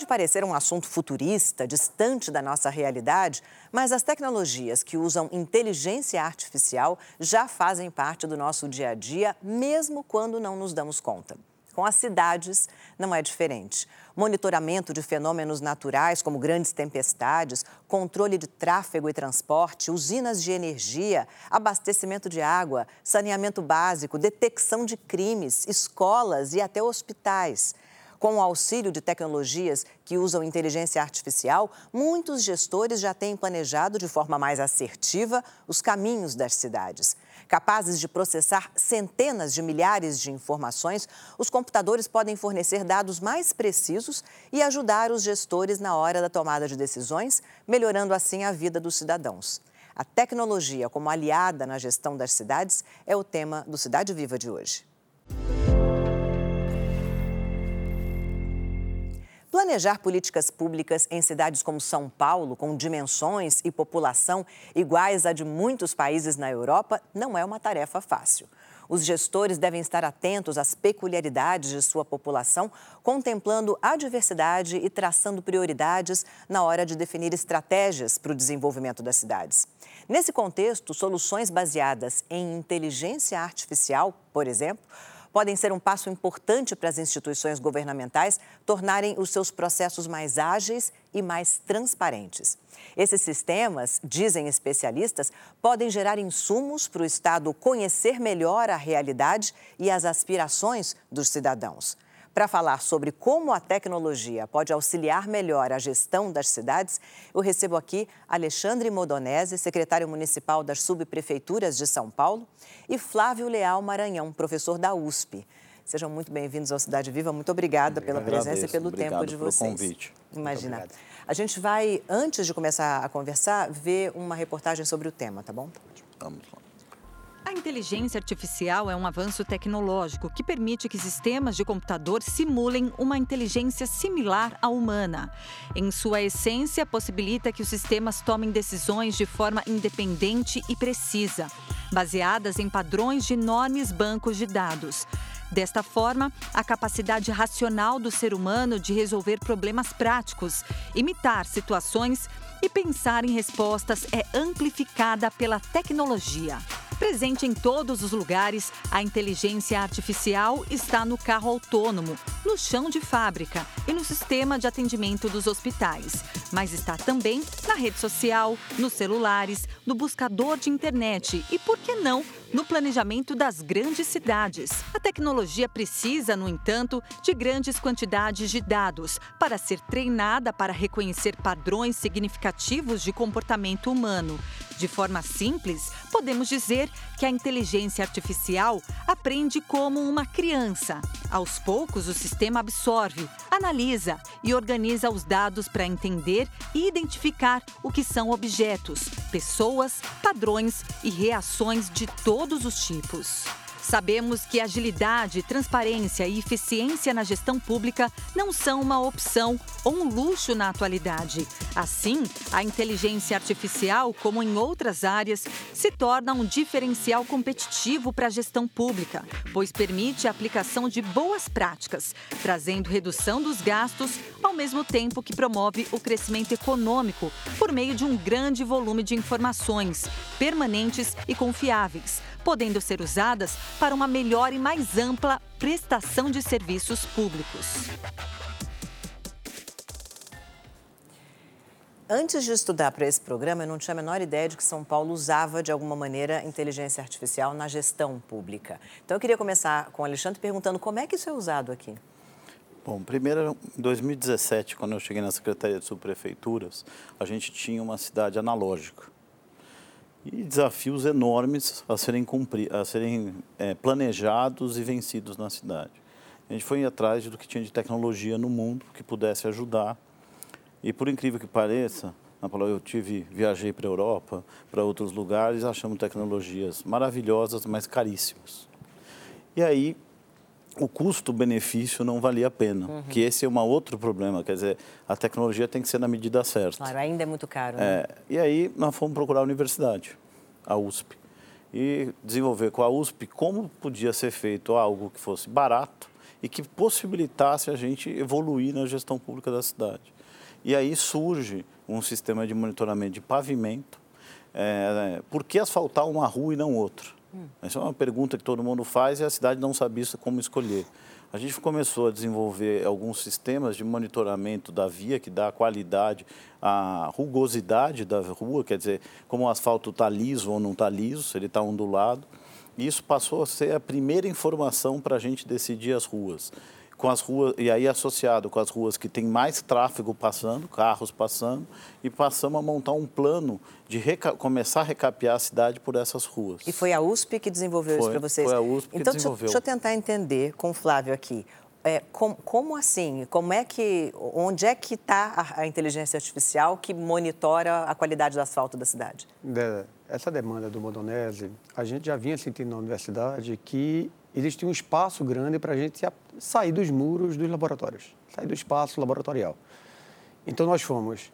Pode parecer um assunto futurista, distante da nossa realidade, mas as tecnologias que usam inteligência artificial já fazem parte do nosso dia a dia, mesmo quando não nos damos conta. Com as cidades, não é diferente. Monitoramento de fenômenos naturais, como grandes tempestades, controle de tráfego e transporte, usinas de energia, abastecimento de água, saneamento básico, detecção de crimes, escolas e até hospitais. Com o auxílio de tecnologias que usam inteligência artificial, muitos gestores já têm planejado de forma mais assertiva os caminhos das cidades. Capazes de processar centenas de milhares de informações, os computadores podem fornecer dados mais precisos e ajudar os gestores na hora da tomada de decisões, melhorando assim a vida dos cidadãos. A tecnologia como aliada na gestão das cidades é o tema do Cidade Viva de hoje. Planejar políticas públicas em cidades como São Paulo, com dimensões e população iguais a de muitos países na Europa, não é uma tarefa fácil. Os gestores devem estar atentos às peculiaridades de sua população, contemplando a diversidade e traçando prioridades na hora de definir estratégias para o desenvolvimento das cidades. Nesse contexto, soluções baseadas em inteligência artificial, por exemplo, podem ser um passo importante para as instituições governamentais tornarem os seus processos mais ágeis e mais transparentes. Esses sistemas, dizem especialistas, podem gerar insumos para o Estado conhecer melhor a realidade e as aspirações dos cidadãos. Para falar sobre como a tecnologia pode auxiliar melhor a gestão das cidades, eu recebo aqui Alexandre Modonese, secretário municipal das subprefeituras de São Paulo, e Flávio Leal Maranhão, professor da USP. Sejam muito bem-vindos ao Cidade Viva. Muito obrigada pela presença e pelo Obrigado tempo de pelo vocês. convite. Imagina. A gente vai, antes de começar a conversar, ver uma reportagem sobre o tema, tá bom? Vamos lá. A inteligência artificial é um avanço tecnológico que permite que sistemas de computador simulem uma inteligência similar à humana. Em sua essência, possibilita que os sistemas tomem decisões de forma independente e precisa, baseadas em padrões de enormes bancos de dados. Desta forma, a capacidade racional do ser humano de resolver problemas práticos, imitar situações e pensar em respostas é amplificada pela tecnologia. Presente em todos os lugares, a inteligência artificial está no carro autônomo, no chão de fábrica e no sistema de atendimento dos hospitais. Mas está também na rede social, nos celulares, no buscador de internet e, por que não, no planejamento das grandes cidades. A tecnologia precisa, no entanto, de grandes quantidades de dados para ser treinada para reconhecer padrões significativos de comportamento humano. De forma simples, podemos dizer que a inteligência artificial aprende como uma criança. Aos poucos, o sistema absorve, analisa e organiza os dados para entender e identificar o que são objetos, pessoas, padrões e reações de todos os tipos. Sabemos que agilidade, transparência e eficiência na gestão pública não são uma opção ou um luxo na atualidade. Assim, a inteligência artificial, como em outras áreas, se torna um diferencial competitivo para a gestão pública, pois permite a aplicação de boas práticas, trazendo redução dos gastos, ao mesmo tempo que promove o crescimento econômico por meio de um grande volume de informações permanentes e confiáveis podendo ser usadas para uma melhor e mais ampla prestação de serviços públicos. Antes de estudar para esse programa, eu não tinha a menor ideia de que São Paulo usava, de alguma maneira, inteligência artificial na gestão pública. Então, eu queria começar com o Alexandre perguntando como é que isso é usado aqui. Bom, primeiro, em 2017, quando eu cheguei na Secretaria de Subprefeituras, a gente tinha uma cidade analógica e desafios enormes a serem, cumpri a serem é, planejados e vencidos na cidade. A gente foi atrás do que tinha de tecnologia no mundo que pudesse ajudar. E por incrível que pareça, eu tive, viajei para a Europa, para outros lugares, achamos tecnologias maravilhosas, mas caríssimas. E aí o custo-benefício não valia a pena, uhum. que esse é um outro problema, quer dizer, a tecnologia tem que ser na medida certa. Claro, ainda é muito caro. Né? É, e aí nós fomos procurar a universidade, a USP, e desenvolver com a USP como podia ser feito algo que fosse barato e que possibilitasse a gente evoluir na gestão pública da cidade. E aí surge um sistema de monitoramento de pavimento. É, por que asfaltar uma rua e não outra? Hum. Essa é uma pergunta que todo mundo faz e a cidade não sabia como escolher. A gente começou a desenvolver alguns sistemas de monitoramento da via que dá a qualidade, a rugosidade da rua, quer dizer, como o asfalto está liso ou não está liso, se ele está ondulado. E isso passou a ser a primeira informação para a gente decidir as ruas com as ruas, e aí associado com as ruas que tem mais tráfego passando, carros passando, e passamos a montar um plano de começar a recapear a cidade por essas ruas. E foi a USP que desenvolveu foi, isso para vocês? Foi a USP então, que desenvolveu. Deixa, deixa eu tentar entender com o Flávio aqui. É, com, como assim? Como é que, onde é que está a, a, inteligência artificial que monitora a qualidade do asfalto da cidade? De, essa demanda do Modonese, a gente já vinha sentindo na universidade que existe um espaço grande para a gente sair dos muros dos laboratórios, sair do espaço laboratorial. Então, nós fomos,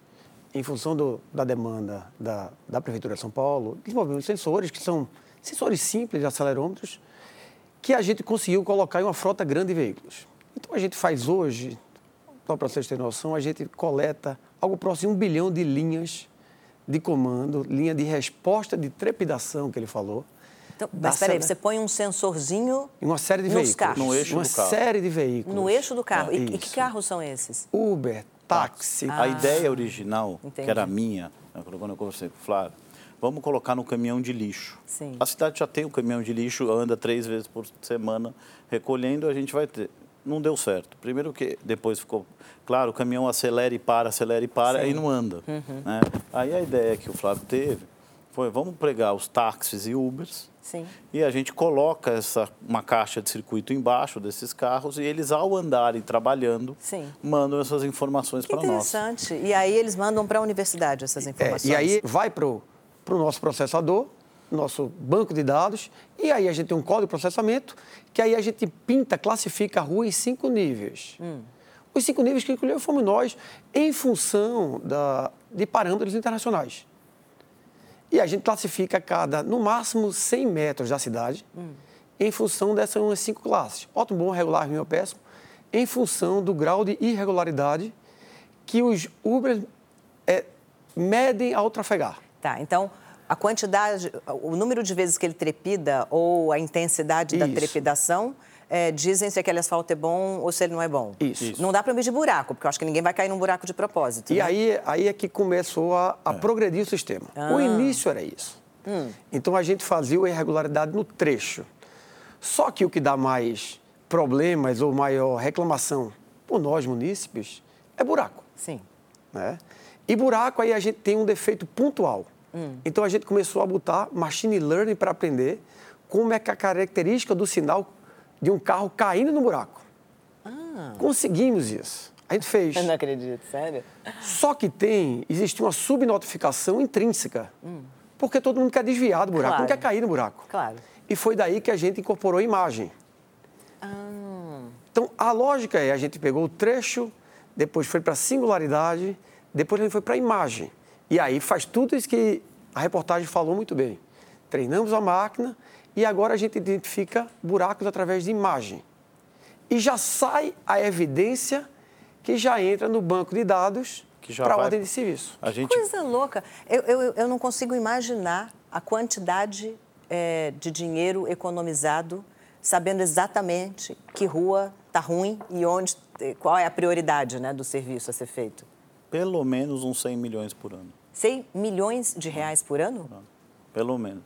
em função do, da demanda da, da Prefeitura de São Paulo, desenvolvemos sensores que são sensores simples, acelerômetros, que a gente conseguiu colocar em uma frota grande de veículos. Então, a gente faz hoje, só para vocês terem noção, a gente coleta algo próximo de um bilhão de linhas de comando, linha de resposta de trepidação que ele falou, então, mas espera aí, você põe um sensorzinho em uma série de veículos. Carros. No eixo uma do carro. série de veículos. No eixo do carro. É, e, e, que carros são esses? Uber, táxi. Ah. A ideia original, Entendi. que era minha, né, quando eu conversei com o Flávio, vamos colocar no caminhão de lixo. Sim. A cidade já tem um caminhão de lixo, anda três vezes por semana recolhendo, a gente vai ter. Não deu certo. Primeiro que depois ficou claro, o caminhão acelera e para, acelera e para, Sim. e não anda. Uhum. Né? Aí a ideia que o Flávio teve foi, vamos pregar os táxis e Ubers, Sim. E a gente coloca essa, uma caixa de circuito embaixo desses carros e eles, ao andarem trabalhando, Sim. mandam essas informações para nós. Interessante. E aí eles mandam para a universidade essas informações. É, e aí vai para o nosso processador, nosso banco de dados, e aí a gente tem um código de processamento, que aí a gente pinta, classifica a rua em cinco níveis. Hum. Os cinco níveis que incluímos fomos nós, em função da, de parâmetros internacionais. E a gente classifica cada, no máximo, 100 metros da cidade, hum. em função dessas cinco classes. Ótimo, bom, regular, ruim ou péssimo, em função do grau de irregularidade que os Uber é, medem ao trafegar. Tá, então a quantidade, o número de vezes que ele trepida ou a intensidade Isso. da trepidação é, dizem se aquele asfalto é bom ou se ele não é bom. Isso. Isso. Não dá para medir buraco, porque eu acho que ninguém vai cair num buraco de propósito. E né? aí, aí é que começou a, a é. progredir o sistema. Ah. O início era isso. Hum. Então a gente fazia a irregularidade no trecho. Só que o que dá mais problemas ou maior reclamação por nós munícipes é buraco. Sim. Né? E buraco aí a gente tem um defeito pontual. Hum. Então a gente começou a botar machine learning para aprender como é que a característica do sinal de um carro caindo no buraco. Ah. Conseguimos isso. A gente fez. Eu não acredito, sério? Só que tem, existe uma subnotificação intrínseca. Hum. Porque todo mundo quer desviar do buraco, claro. não quer cair no buraco. Claro. E foi daí que a gente incorporou a imagem. Ah. Então, a lógica é, a gente pegou o trecho, depois foi para a singularidade, depois ele foi para a imagem. E aí faz tudo isso que a reportagem falou muito bem. Treinamos a máquina e agora a gente identifica buracos através de imagem. E já sai a evidência que já entra no banco de dados para a ordem de serviço. A gente... Coisa louca. Eu, eu, eu não consigo imaginar a quantidade é, de dinheiro economizado sabendo exatamente que rua está ruim e onde, qual é a prioridade né, do serviço a ser feito. Pelo menos uns 100 milhões por ano. 100 milhões de reais por ano? Pelo menos.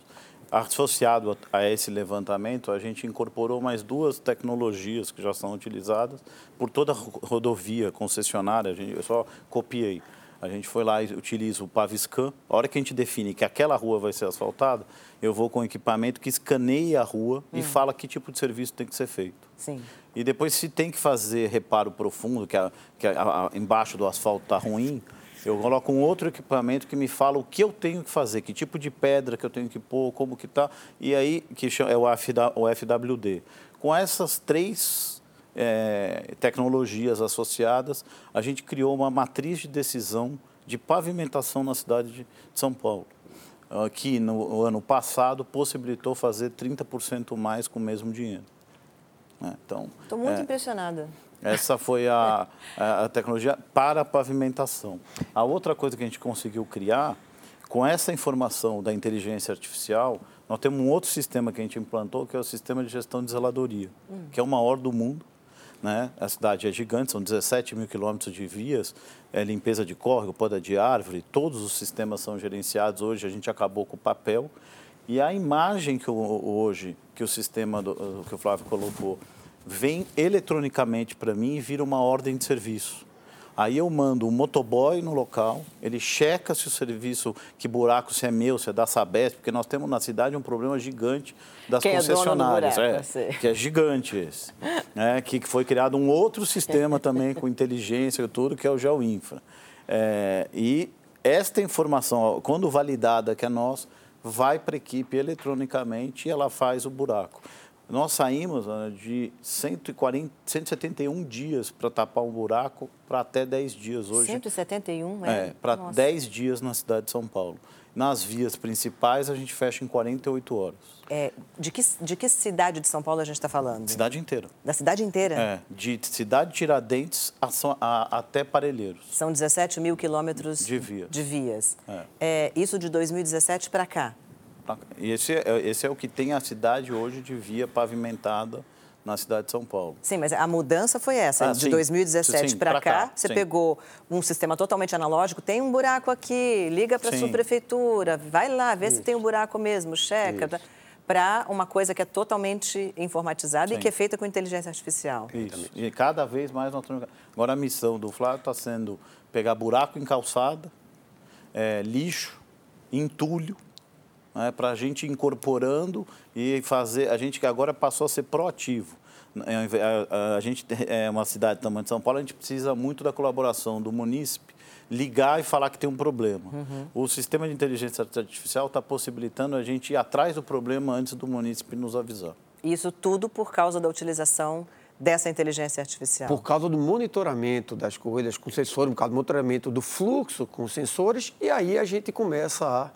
Associado a esse levantamento, a gente incorporou mais duas tecnologias que já são utilizadas por toda a rodovia concessionária. A gente, eu só copiei. A gente foi lá e utiliza o Paviscan. A hora que a gente define que aquela rua vai ser asfaltada, eu vou com equipamento que escaneia a rua hum. e fala que tipo de serviço tem que ser feito. Sim. E depois, se tem que fazer reparo profundo, que, a, que a, a, embaixo do asfalto está ruim, eu coloco um outro equipamento que me fala o que eu tenho que fazer, que tipo de pedra que eu tenho que pôr, como que está. E aí, que é o FWD. Com essas três é, tecnologias associadas, a gente criou uma matriz de decisão de pavimentação na cidade de São Paulo, ah, que no ano passado possibilitou fazer 30% mais com o mesmo dinheiro. Né? Então, Estou muito é, impressionada. Essa foi a, a, a, tecnologia para a pavimentação. A outra coisa que a gente conseguiu criar, com essa informação da inteligência artificial, nós temos um outro sistema que a gente implantou, que é o sistema de gestão de zeladoria, hum. que é o maior do mundo. Né? A cidade é gigante, são 17 mil quilômetros de vias, é limpeza de córrego, poda de árvore, todos os sistemas são gerenciados. Hoje a gente acabou com o papel. E a imagem que hoje, que o sistema do, que o Flávio colocou, vem eletronicamente para mim e vira uma ordem de serviço. Aí eu mando um motoboy no local, ele checa se o serviço, que buraco, se é meu, se é da Sabesp, porque nós temos na cidade um problema gigante das Quem concessionárias. É, buraco, é que é gigante esse. É, que foi criado um outro sistema também com inteligência e tudo, que é o GeoInfra. É, e esta informação, quando validada que é nossa, vai para a equipe eletronicamente e ela faz o buraco. Nós saímos de 140, 171 dias para tapar um buraco para até 10 dias hoje. 171, é? É, para 10 dias na cidade de São Paulo. Nas vias principais, a gente fecha em 48 horas. É, de, que, de que cidade de São Paulo a gente está falando? Cidade inteira. Da cidade inteira? É, de cidade de Tiradentes a, a, até Parelheiros. São 17 mil quilômetros de, via. de vias. É. é isso de 2017 para cá? E esse é, esse é o que tem a cidade hoje de via pavimentada na cidade de São Paulo. Sim, mas a mudança foi essa. Ah, de sim, 2017 para cá, cá, você sim. pegou um sistema totalmente analógico, tem um buraco aqui, liga para a sua prefeitura, vai lá, vê Isso. se tem um buraco mesmo, checa. Para uma coisa que é totalmente informatizada sim. e que é feita com inteligência artificial. Isso. E cada vez mais nós estamos... Agora a missão do Flávio está sendo pegar buraco em calçada, é, lixo, entulho, né, para a gente incorporando e fazer. A gente que agora passou a ser proativo. A, a, a, gente é uma cidade tamanho de São Paulo, a gente precisa muito da colaboração do munícipe ligar e falar que tem um problema. Uhum. O sistema de inteligência artificial está possibilitando a gente ir atrás do problema antes do munícipe nos avisar. Isso tudo por causa da utilização dessa inteligência artificial? Por causa do monitoramento das corridas com sensores, por causa do monitoramento do fluxo com sensores, e aí a gente começa a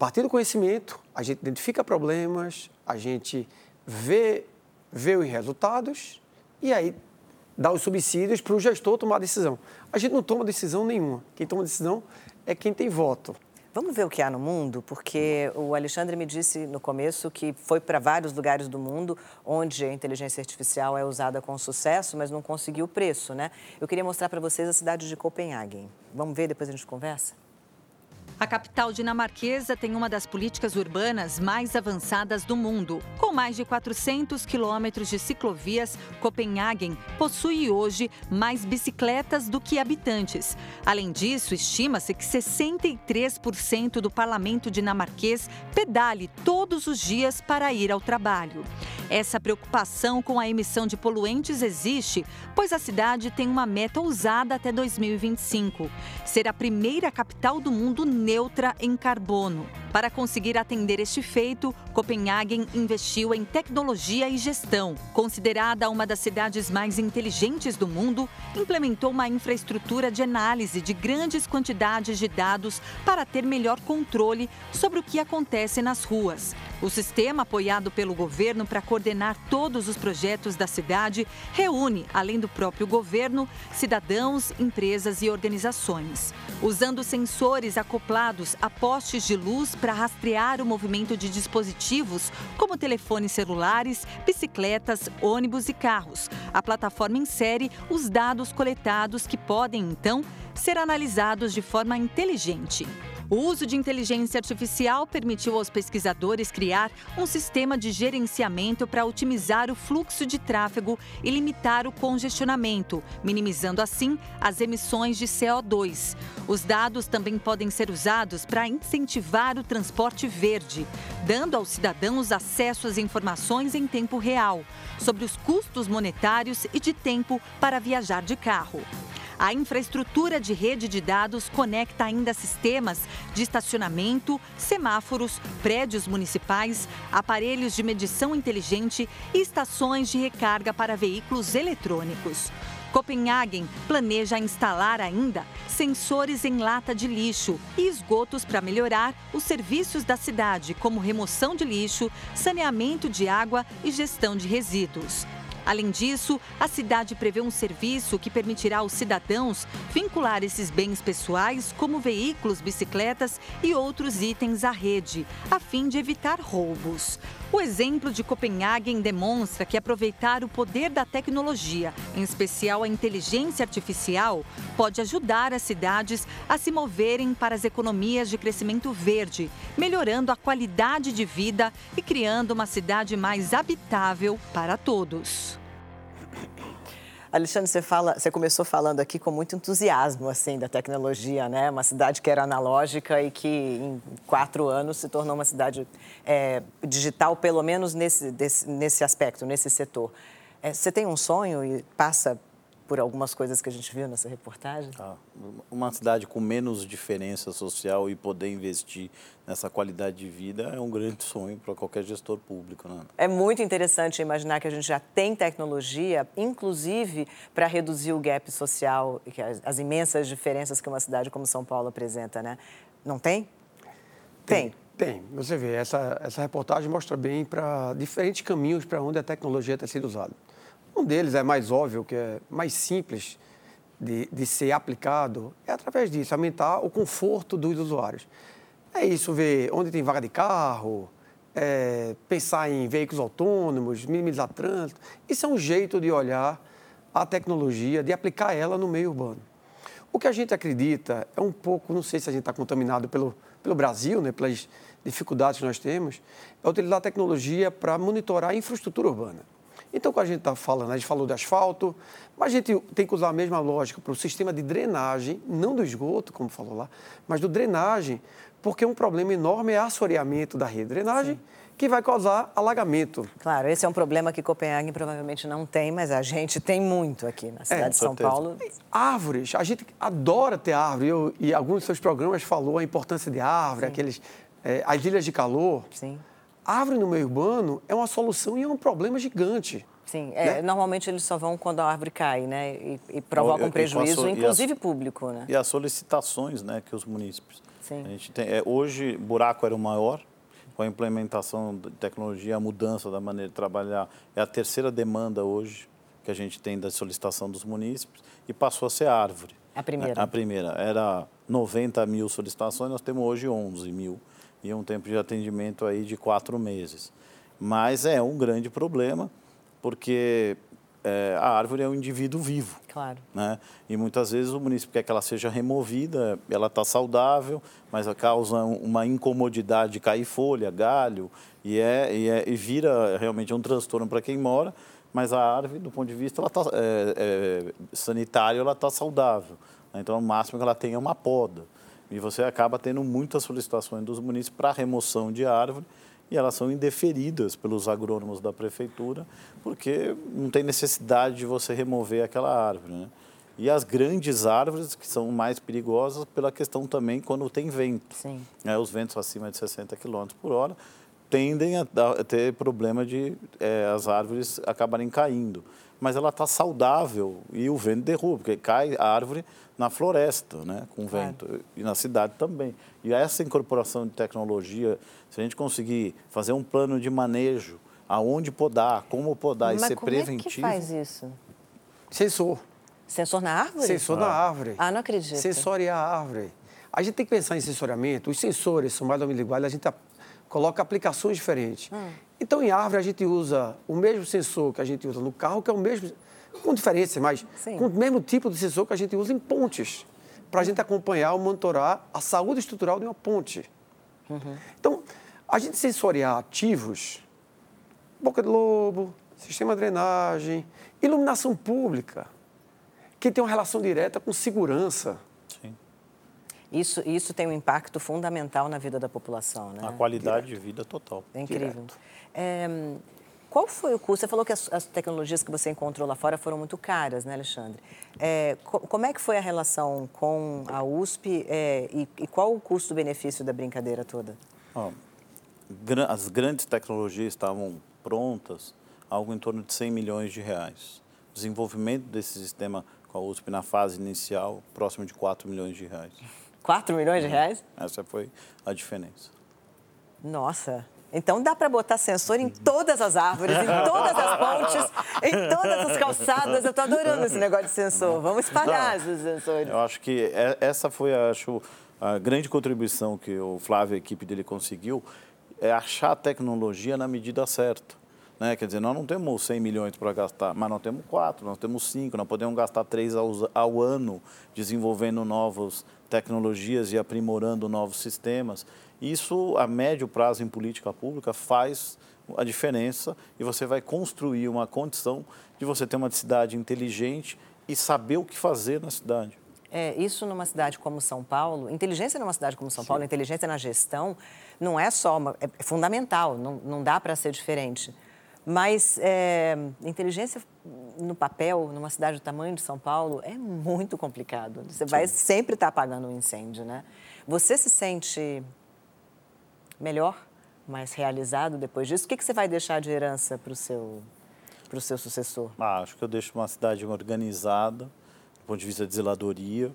partir do conhecimento, a gente identifica problemas, a gente vê, vê os resultados e aí dá os subsídios para o gestor tomar a decisão. A gente não toma decisão nenhuma. Quem toma decisão é quem tem voto. Vamos ver o que há no mundo, porque o Alexandre me disse no começo que foi para vários lugares do mundo onde a inteligência artificial é usada com sucesso, mas não conseguiu o preço, né? Eu queria mostrar para vocês a cidade de Copenhague. Vamos ver, depois a gente conversa? A capital dinamarquesa tem uma das políticas urbanas mais avançadas do mundo. Com mais de 400 quilômetros de ciclovias, Copenhagen possui hoje mais bicicletas do que habitantes. Além disso, estima-se que 63% do parlamento dinamarquês pedale todos os dias para ir ao trabalho. Essa preocupação com a emissão de poluentes existe, pois a cidade tem uma meta ousada até 2025: ser a primeira capital do mundo neutra em carbono. Para conseguir atender este feito, Copenhagen investiu em tecnologia e gestão. Considerada uma das cidades mais inteligentes do mundo, implementou uma infraestrutura de análise de grandes quantidades de dados para ter melhor controle sobre o que acontece nas ruas. O sistema, apoiado pelo governo para coordenar todos os projetos da cidade, reúne, além do próprio governo, cidadãos, empresas e organizações. Usando sensores acoplados a postes de luz para rastrear o movimento de dispositivos como telefones celulares, bicicletas, ônibus e carros. A plataforma insere os dados coletados que podem, então, ser analisados de forma inteligente. O uso de inteligência artificial permitiu aos pesquisadores criar um sistema de gerenciamento para otimizar o fluxo de tráfego e limitar o congestionamento, minimizando assim as emissões de CO2. Os dados também podem ser usados para incentivar o transporte verde, dando aos cidadãos acesso às informações em tempo real sobre os custos monetários e de tempo para viajar de carro. A infraestrutura de rede de dados conecta ainda sistemas de estacionamento, semáforos, prédios municipais, aparelhos de medição inteligente e estações de recarga para veículos eletrônicos. Copenhagen planeja instalar ainda sensores em lata de lixo e esgotos para melhorar os serviços da cidade, como remoção de lixo, saneamento de água e gestão de resíduos. Além disso, a cidade prevê um serviço que permitirá aos cidadãos vincular esses bens pessoais, como veículos, bicicletas e outros itens à rede, a fim de evitar roubos. O exemplo de Copenhagen demonstra que aproveitar o poder da tecnologia, em especial a inteligência artificial, pode ajudar as cidades a se moverem para as economias de crescimento verde, melhorando a qualidade de vida e criando uma cidade mais habitável para todos. Alexandre, você, fala, você começou falando aqui com muito entusiasmo assim da tecnologia, né? Uma cidade que era analógica e que em quatro anos se tornou uma cidade é, digital, pelo menos nesse, desse, nesse aspecto, nesse setor. É, você tem um sonho e passa por algumas coisas que a gente viu nessa reportagem? Ah, uma cidade com menos diferença social e poder investir nessa qualidade de vida é um grande sonho para qualquer gestor público. Né? É muito interessante imaginar que a gente já tem tecnologia, inclusive para reduzir o gap social e as, as imensas diferenças que uma cidade como São Paulo apresenta, né? Não tem? Tem. Tem. Você vê, essa, essa reportagem mostra bem para diferentes caminhos para onde a tecnologia tem sido usada. Um deles é mais óbvio, que é mais simples de, de ser aplicado, é através disso, aumentar o conforto dos usuários. É isso, ver onde tem vaga de carro, é, pensar em veículos autônomos, minimizar trânsito. Isso é um jeito de olhar a tecnologia, de aplicar ela no meio urbano. O que a gente acredita é um pouco, não sei se a gente está contaminado pelo, pelo Brasil, né, pelas dificuldades que nós temos, é utilizar a tecnologia para monitorar a infraestrutura urbana. Então, quando a gente está falando, a gente falou de asfalto, mas a gente tem que usar a mesma lógica para o sistema de drenagem, não do esgoto, como falou lá, mas do drenagem, porque um problema enorme é assoreamento da rede de drenagem, Sim. que vai causar alagamento. Claro, esse é um problema que Copenhague provavelmente não tem, mas a gente tem muito aqui na cidade é, de São certeza. Paulo. Árvores, a gente adora ter árvore, Eu, e alguns dos seus programas falou a importância de árvore, Sim. aqueles, é, as ilhas de calor. Sim árvore no meio urbano é uma solução e é um problema gigante. Sim, é, né? normalmente eles só vão quando a árvore cai, né? E, e provocam um prejuízo, inclusive as, público, né? E as solicitações, né, que os munícipes. Sim. A gente tem, é, hoje, buraco era o maior, com a implementação de tecnologia, a mudança da maneira de trabalhar, é a terceira demanda hoje que a gente tem da solicitação dos munícipes e passou a ser árvore. A primeira? A primeira. Era 90 mil solicitações, nós temos hoje 11 mil e um tempo de atendimento aí de quatro meses. Mas é um grande problema, porque é, a árvore é um indivíduo vivo. Claro. Né? E muitas vezes o município quer que ela seja removida, ela está saudável, mas causa uma incomodidade de cair folha, galho, e, é, e, é, e vira realmente um transtorno para quem mora, mas a árvore, do ponto de vista ela tá, é, é, sanitário, ela está saudável. Então, o máximo que ela tem é uma poda. E você acaba tendo muitas solicitações dos municípios para remoção de árvore e elas são indeferidas pelos agrônomos da prefeitura, porque não tem necessidade de você remover aquela árvore. Né? E as grandes árvores, que são mais perigosas pela questão também quando tem vento. Sim. É, os ventos acima de 60 km por hora tendem a, ter problema de é, as árvores acabarem caindo. Mas ela está saudável e o vento derruba, porque cai a árvore na floresta, né, com claro. vento, e na cidade também. E essa incorporação de tecnologia, se a gente conseguir fazer um plano de manejo, aonde podar, como podar Mas e ser como preventivo. É que faz isso? Sensor. Sensor na árvore? Sensor ah. na árvore. Ah, não acredito. Sensoriar a árvore. A gente tem que pensar em sensoriamento. Os sensores são mais ou menos iguais, a gente coloca aplicações diferentes. Hum. Então, em árvore, a gente usa o mesmo sensor que a gente usa no carro, que é o mesmo com diferença, mas Sim. com o mesmo tipo de sensor que a gente usa em pontes, para a gente acompanhar ou monitorar a saúde estrutural de uma ponte. Uhum. Então, a gente sensoriar ativos, boca de lobo, sistema de drenagem, iluminação pública, que tem uma relação direta com segurança. Isso, isso tem um impacto fundamental na vida da população, né? A qualidade Direto. de vida total. É incrível. É, qual foi o custo? Você falou que as, as, tecnologias que você encontrou lá fora foram muito caras, né, Alexandre? É, co como é que foi a relação com a USP é, e, e, qual o custo-benefício da brincadeira toda? Oh, as grandes tecnologias estavam prontas, algo em torno de 100 milhões de reais. O desenvolvimento desse sistema com a USP na fase inicial, próximo de 4 milhões de reais. 4 milhões de reais? Essa foi a diferença. Nossa, Então dá para botar sensor em todas as árvores, em todas as pontes, em todas as calçadas. Eu estou adorando esse negócio de sensor. Vamos espalhar esses sensores. Eu acho que é, essa foi, acho, a grande contribuição que o Flávio e a equipe dele conseguiu, é achar a tecnologia na medida certa. Né? Quer dizer, nós não temos 100 milhões para gastar, mas nós temos 4, nós temos 5, nós podemos gastar 3 ao, ao ano desenvolvendo novas tecnologias e aprimorando novos sistemas. Isso, a médio prazo em política pública, faz a diferença e você vai construir uma condição de você ter uma cidade inteligente e saber o que fazer na cidade. É, isso numa cidade como São Paulo, inteligência numa cidade como São Sim. Paulo, inteligência na gestão, não é só, uma, é fundamental, não, não dá para ser diferente. Mas é, inteligência no papel, numa cidade do tamanho de São Paulo, é muito complicado. Você vai Sim. sempre estar tá apagando um incêndio, né? Você se sente melhor, mais realizado depois disso? O que, que você vai deixar de herança para o seu, pro seu sucessor? Ah, acho que eu deixo uma cidade organizada, do ponto de vista de zeladoria,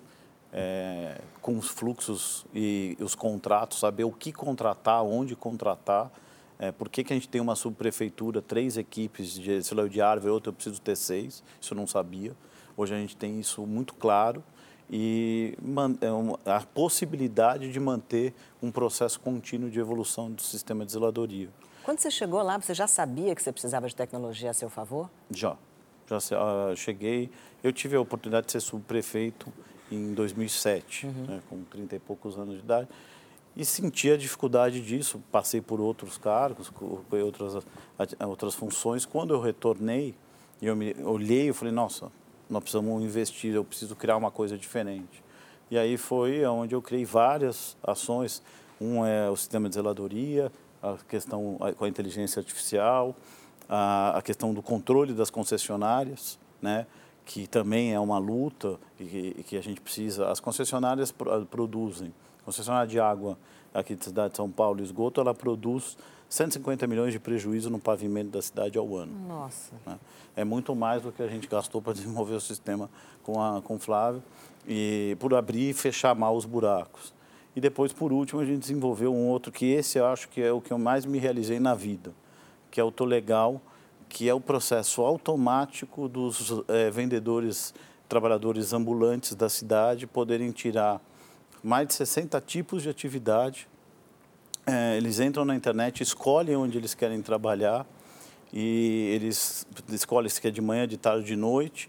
é, com os fluxos e os contratos, saber o que contratar, onde contratar, é, por que, que a gente tem uma subprefeitura, três equipes de celular de árvore, outra eu preciso ter seis, isso eu não sabia. Hoje a gente tem isso muito claro e é a possibilidade de manter um processo contínuo de evolução do sistema de zeladoria. Quando você chegou lá, você já sabia que você precisava de tecnologia a seu favor? Já. Já uh, cheguei. Eu tive a oportunidade de ser subprefeito em 2007, uhum. né, com 30 e poucos anos de idade, e senti a dificuldade disso. Passei por outros cargos, outras, outras funções. Quando eu retornei, eu me olhei e falei, nossa, nós precisamos investir, eu preciso criar uma coisa diferente. E aí foi onde eu criei várias ações. Um é o sistema de zeladoria, a questão com a inteligência artificial, a, a questão do controle das concessionárias, né? que também é uma luta e que, a gente precisa. As concessionárias produzem. Concessionária de água aqui da cidade de São Paulo, esgoto, ela produz 150 milhões de prejuízo no pavimento da cidade ao ano. Nossa. Né? É muito mais do que a gente gastou para desenvolver o sistema com, a, com o Flávio e por abrir e fechar mal os buracos. E depois, por último, a gente desenvolveu um outro que esse eu acho que é o que eu mais me realizei na vida, que é o Tolegal, que é o processo automático dos é, vendedores, trabalhadores ambulantes da cidade poderem tirar mais de 60 tipos de atividade é, eles entram na internet, escolhem onde eles querem trabalhar e eles escolhem se quer de manhã, de tarde, de noite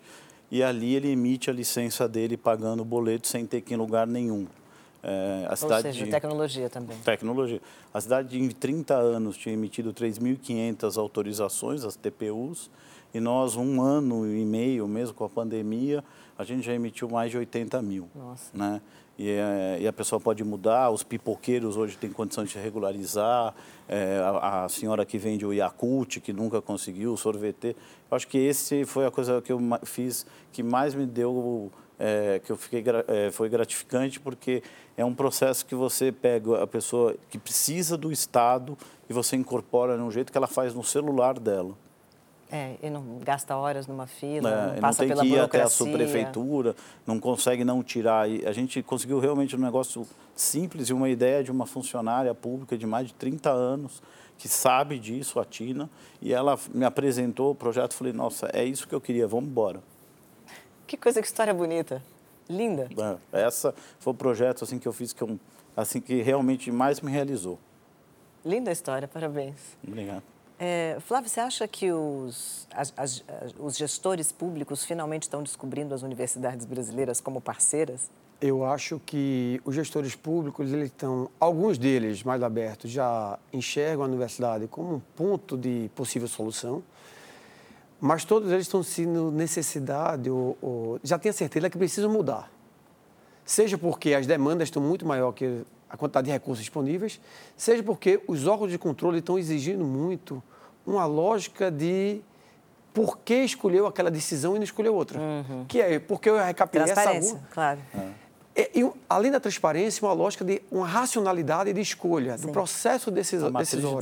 e ali ele emite a licença dele pagando o boleto sem ter que ir em lugar nenhum. É, a Ou cidade seja, de, tecnologia também. Tecnologia. A cidade em 30 anos tinha emitido 3.500 autorizações, as TPUs, e nós, um ano e meio, mesmo com a pandemia, a gente já emitiu mais de 80 mil. Nossa. Né? E, é, e, a pessoa pode mudar, os pipoqueiros hoje têm condições de regularizar, é, a, a, senhora que vende o Yakult, que nunca conseguiu, o sorvete. Eu acho que esse foi a coisa que eu fiz que mais me deu, é, que eu fiquei, é, foi gratificante, porque é um processo que você pega a pessoa que precisa do Estado e você incorpora de um jeito que ela faz no celular dela. É, e não gasta horas numa fila, é, não passa não tem pela que ir até a subprefeitura, não consegue não tirar. E a gente conseguiu realmente um negócio simples e uma ideia de uma funcionária pública de mais de 30 anos que sabe disso, a Tina, e ela me apresentou o projeto, falei, nossa, é isso que eu queria, vamos embora. Que coisa, que história bonita, linda. É, essa foi o projeto assim que eu fiz que eu, assim que realmente mais me realizou. Linda história, parabéns. Obrigado. É, Flávio, você acha que os, as, as, os gestores públicos finalmente estão descobrindo as universidades brasileiras como parceiras? Eu acho que os gestores públicos, eles estão, alguns deles mais abertos, já enxergam a universidade como um ponto de possível solução, mas todos eles estão sendo necessidade ou, ou já têm a certeza que precisam mudar. Seja porque as demandas estão muito maior que a quantidade de recursos disponíveis, seja porque os órgãos de controle estão exigindo muito uma lógica de por que escolheu aquela decisão e não escolheu outra. Uhum. Que é porque eu recapitulei essa rua. claro. É, e, além da transparência, uma lógica de uma racionalidade de escolha, Sim. do processo decisório.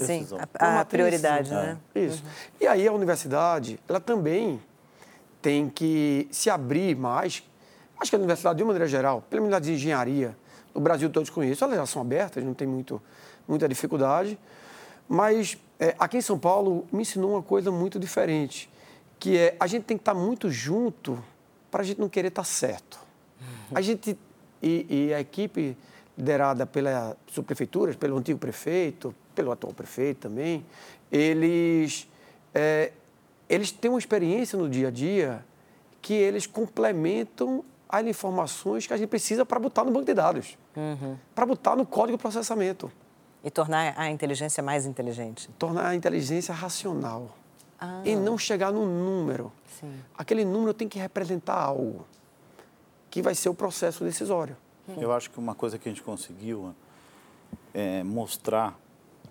Sim, a, a prioridade, né? Isso. Uhum. E aí a universidade, ela também tem que se abrir mais. Acho que a universidade, de uma maneira geral, pela unidade de engenharia, no Brasil todos conhecem, elas já são abertas, não tem muito, muita dificuldade. Mas é, aqui em São Paulo me ensinou uma coisa muito diferente, que é a gente tem que estar muito junto para a gente não querer estar certo. A gente e, e a equipe liderada pelas subprefeituras, pelo antigo prefeito, pelo atual prefeito também, eles, é, eles têm uma experiência no dia a dia que eles complementam as informações que a gente precisa para botar no banco de dados, uhum. para botar no código de processamento. E tornar a inteligência mais inteligente. Tornar a inteligência racional. Ah. E não chegar no número. Sim. Aquele número tem que representar algo, que vai ser o processo decisório. Eu acho que uma coisa que a gente conseguiu é mostrar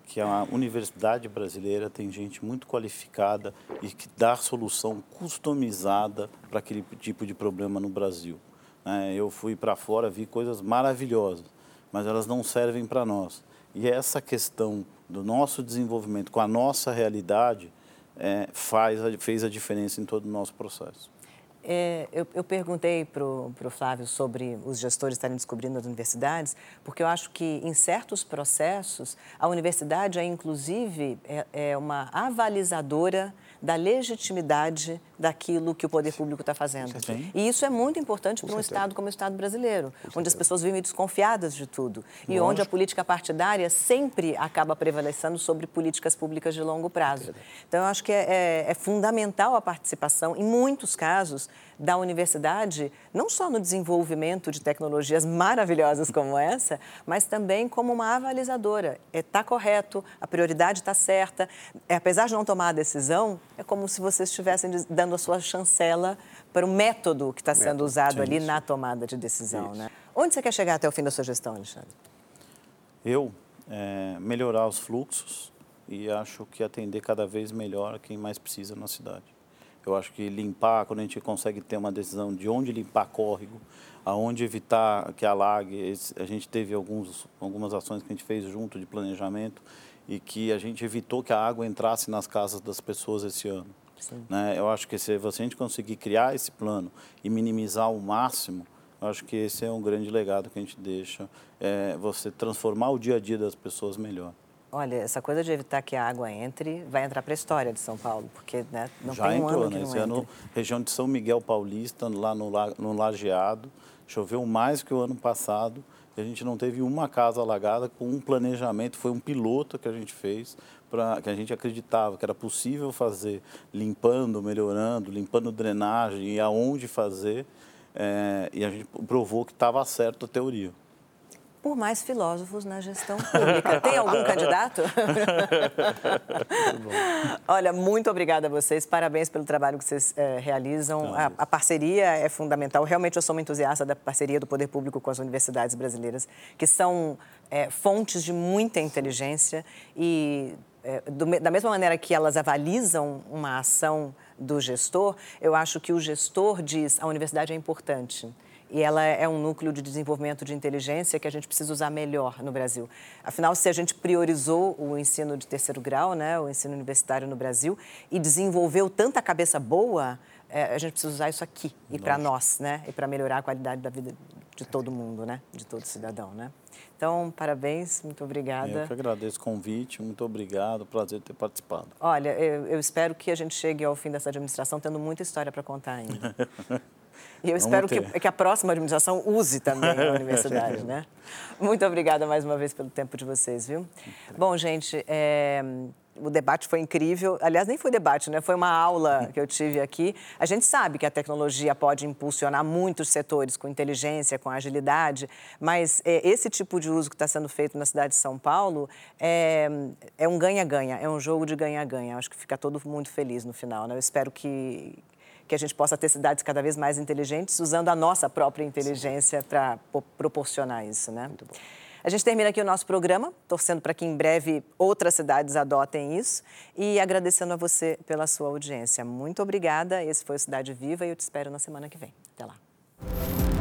que a universidade brasileira tem gente muito qualificada e que dá solução customizada para aquele tipo de problema no Brasil. É, eu fui para fora, vi coisas maravilhosas, mas elas não servem para nós. E essa questão do nosso desenvolvimento com a nossa realidade é, faz, fez a diferença em todo o nosso processo. É, eu, eu, perguntei para o Flávio sobre os gestores estarem descobrindo as universidades, porque eu acho que em certos processos a universidade é inclusive é, é uma avalizadora da legitimidade daquilo que o poder público está fazendo. Sim. E isso é muito importante para um Estado como o Estado brasileiro, onde as pessoas vivem desconfiadas de tudo e onde a política partidária sempre acaba prevalecendo sobre políticas públicas de longo prazo. Então, eu acho que é, é, é fundamental a participação, em muitos casos, da universidade, não só no desenvolvimento de tecnologias maravilhosas como essa, mas também como uma avalizadora. Está é, correto, a prioridade está certa. É, apesar de não tomar a decisão, é como se vocês estivessem dando a sua chancela para o método que está sendo usado ali na tomada de decisão. Né? Onde você quer chegar até o fim da sua gestão, Alexandre? Eu, é, melhorar os fluxos e acho que atender cada vez melhor quem mais precisa na cidade. Eu acho que limpar, quando a gente consegue ter uma decisão de onde limpar córrego, aonde evitar que alague, a gente teve alguns, algumas ações que a gente fez junto de planejamento e que a gente evitou que a água entrasse nas casas das pessoas esse ano. Né? Eu acho que se a gente conseguir criar esse plano e minimizar ao máximo, eu acho que esse é um grande legado que a gente deixa, é você transformar o dia a dia das pessoas melhor. Olha, essa coisa de evitar que a água entre vai entrar para a história de São Paulo, porque né, não Já tem um entrou, ano que né? não Esse ano, região de São Miguel Paulista, lá no, no Lajeado, choveu mais que o ano passado e a gente não teve uma casa alagada com um planejamento, foi um piloto que a gente fez, pra, que a gente acreditava que era possível fazer, limpando, melhorando, limpando drenagem e aonde fazer, é, e a gente provou que estava certo a teoria por mais filósofos na gestão pública. Tem algum candidato? Olha, muito obrigada a vocês, parabéns pelo trabalho que vocês é, realizam. A, a, parceria é fundamental. Realmente eu sou uma entusiasta da parceria do poder público com as universidades brasileiras, que são é, fontes de muita inteligência e da mesma maneira que elas avalizam uma ação do gestor, eu acho que o gestor diz a universidade é importante e ela é um núcleo de desenvolvimento de inteligência que a gente precisa usar melhor no Brasil. Afinal, se a gente priorizou o ensino de terceiro grau, né, o ensino universitário no Brasil, e desenvolveu tanta cabeça boa, é, a gente precisa usar isso aqui e para nós, né, e para melhorar a qualidade da vida de todo mundo, né, de todo cidadão, né. Então, parabéns, muito obrigada. Eu que agradeço o convite, muito obrigado, prazer ter participado. Olha, eu, eu espero que a gente chegue ao fim dessa administração tendo muita história para contar ainda. E eu espero que, que, a próxima administração use também a universidade, né? Muito obrigada mais uma vez pelo tempo de vocês, viu? Bom, gente, é, o debate foi incrível. Aliás, nem foi debate, né? Foi uma aula que eu tive aqui. A gente sabe que a tecnologia pode impulsionar muitos setores com inteligência, com agilidade, mas é, esse tipo de uso que está sendo feito na cidade de São Paulo é, é um ganha-ganha, é um jogo de ganha-ganha. Acho que fica todo mundo feliz no final, né? Eu espero que, que a gente possa ter cidades cada vez mais inteligentes, usando a nossa própria inteligência para proporcionar isso, né? Muito bom. A gente termina aqui o nosso programa, torcendo para que em breve outras cidades adotem isso e agradecendo a você pela sua audiência. Muito obrigada. Esse foi o Cidade Viva e eu te espero na semana que vem. Até lá.